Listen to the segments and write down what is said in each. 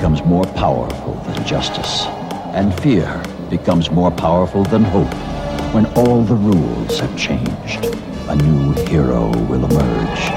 becomes more powerful than justice, and fear becomes more powerful than hope, when all the rules have changed, a new hero will emerge.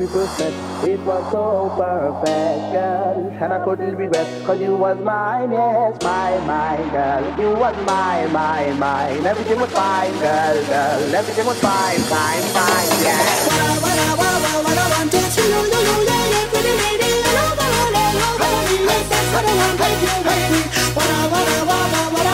to perfect. It was so perfect, girl. And I couldn't regret, cause you was mine, yes, my, my, girl. You was my, my, mine. Everything was fine, girl, girl. Everything was fine, fine, fine, yeah. What I, what I, what I, what I wanted to you, you, you, lady, pretty lady, you know, what I, what I, what I, you. I, what I, what I, what I, what I, what I, what I, what I, what I, what I,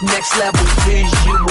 next level visual.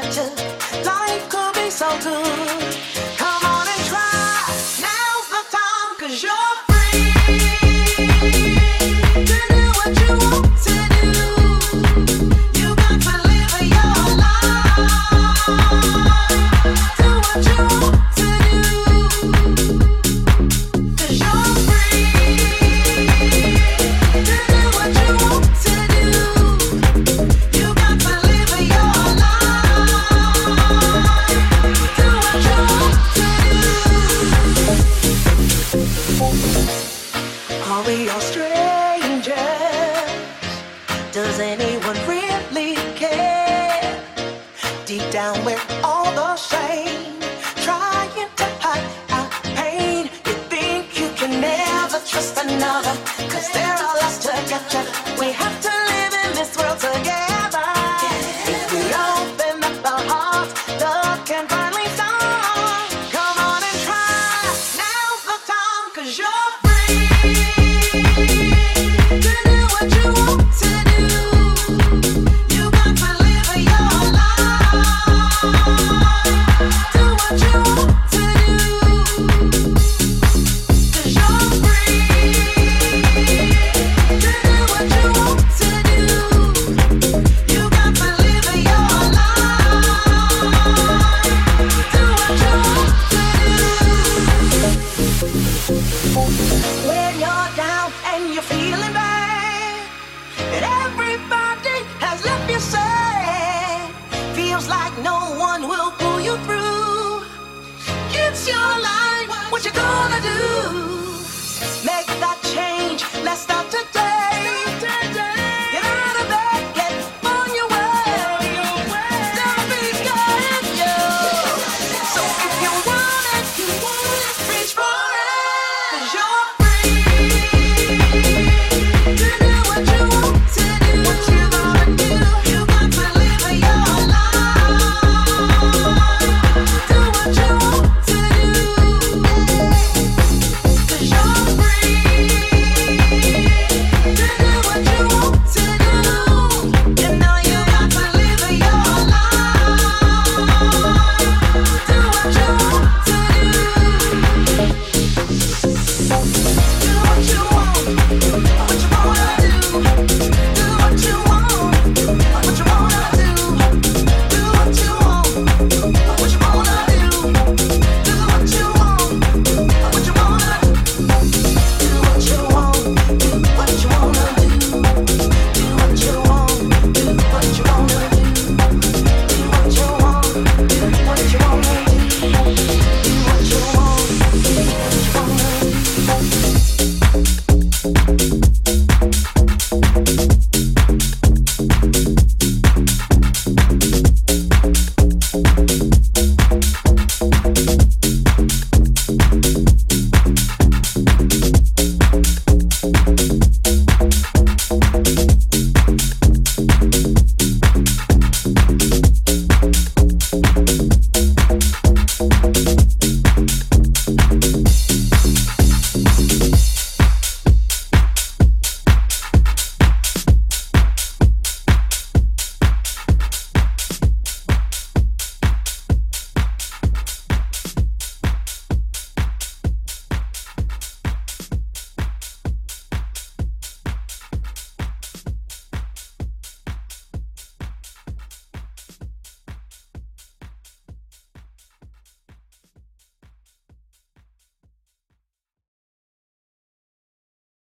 Cause there